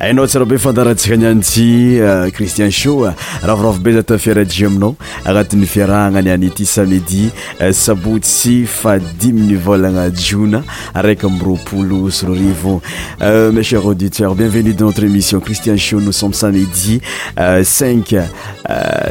Hainao tsara be fandarantsika ny an'ity euh, Christian Show ravoravo be zata fiarahadia aminao agnatin'ny fiarahagna ny an'ity samedi euh, sabotsy fahadimin'ny volagna jiona araiky amby roapolo sy roa arivo euh, mes chers auditeurs bienvenue dans notre émission Christian Show nous sommes samedi 5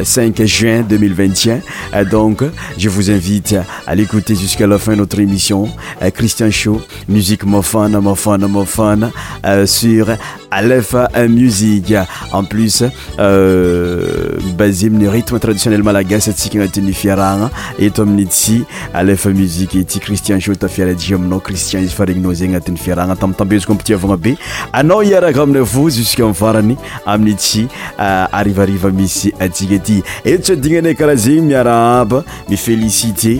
5 juin 2021 donc je vous invite à l'écouter jusqu'à la fin notre émission Christian Show musique mafana mafana mafana euh, sur Alefa Music en plus euh, basé amin'ny rythme traditionnel malagasy atsika agnatin'ny fiarahagna eto amin'ny tsy Alefa Music ity Christian Show tafiara dia aminao Christian izy fa regninao zay agnatin'ny fiarahagna tamitambeziko ampitiavagna be anao hiaraka amin'ny avo jusqu'à amin'ny farany amin'ny tsy euh, arivariva misy atsika ity eto tsy adignanay karaha zegny miarahaba mi félicité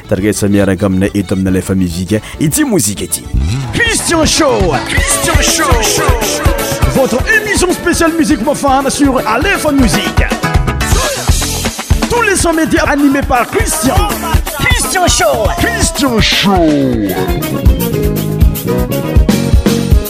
Targaisa miaraka aminay eto amin'ny Alefa Musique ity mozika ity. Christian Show Christian Show Votre émission spéciale musique mafana sur Alefa Musique Tous les sons médias animés par Christian Christian Show Christian Show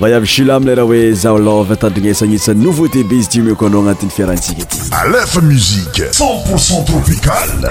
Vay avy Sheila amin'ilay raha hoe Zaho Love tandrignesa agnisan'ny nouveau debut izy ity omeko anao agnatin'ny fiarahantsika ity. Aleph Musique, 100 pour cent tropical.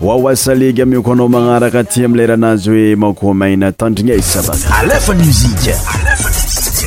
Wawa salegy ameko anao magnaraka aty am lerana azy hoe makoa maina tandrigna i sabaka alefa musique alefa musique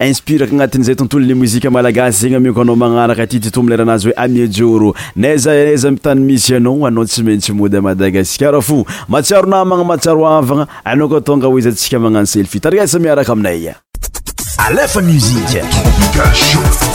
Inspiraka agnatin'izay tontolon'ny mozika malagasy zegny ameko anao magnaraka ty ty tomoleranazy hoe Amie Joro N'aiza n'aiza am tany misy anao anao tsy maintsy mody à Madagasikara fo Matsiaro namagna matsiaro havagna anao koa tonga ho ezantsika magnano selfie Tarehatsa miaraka aminay. Alefa musique Tropical Show.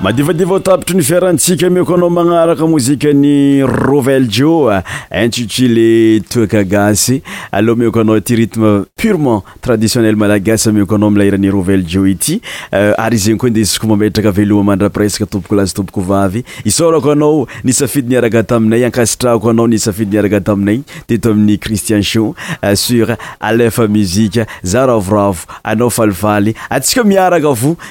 Madivadiva ao tapitry ny fiarantsika meko anao magnaraka mozikan'i Roveljo intitulé Toaka Gasy. Aleo omeko anao ity rythme purement traditionnel malagasy omeko anao amin'ilay hiran'i Roveljo ity. Ary izy eny koa indesiko mametraka veloma mandrapiraisaka tompoko lahy sy tompoko vavy. Isaorako anao nisafidy niaraka taminay, ankasitrahako anao nisafidy niaraka taminay teto amin'ny Christian Show sur Alefa Musique. Za ravoravo, anao falifaly, antsika miaraka avoa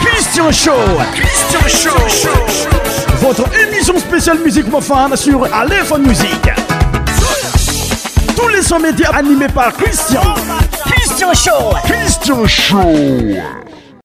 Christian Show Christian Show Votre émission spéciale musique mafana sur Alefa Music Tous les sons médias animés par Christian Christian Show Christian Show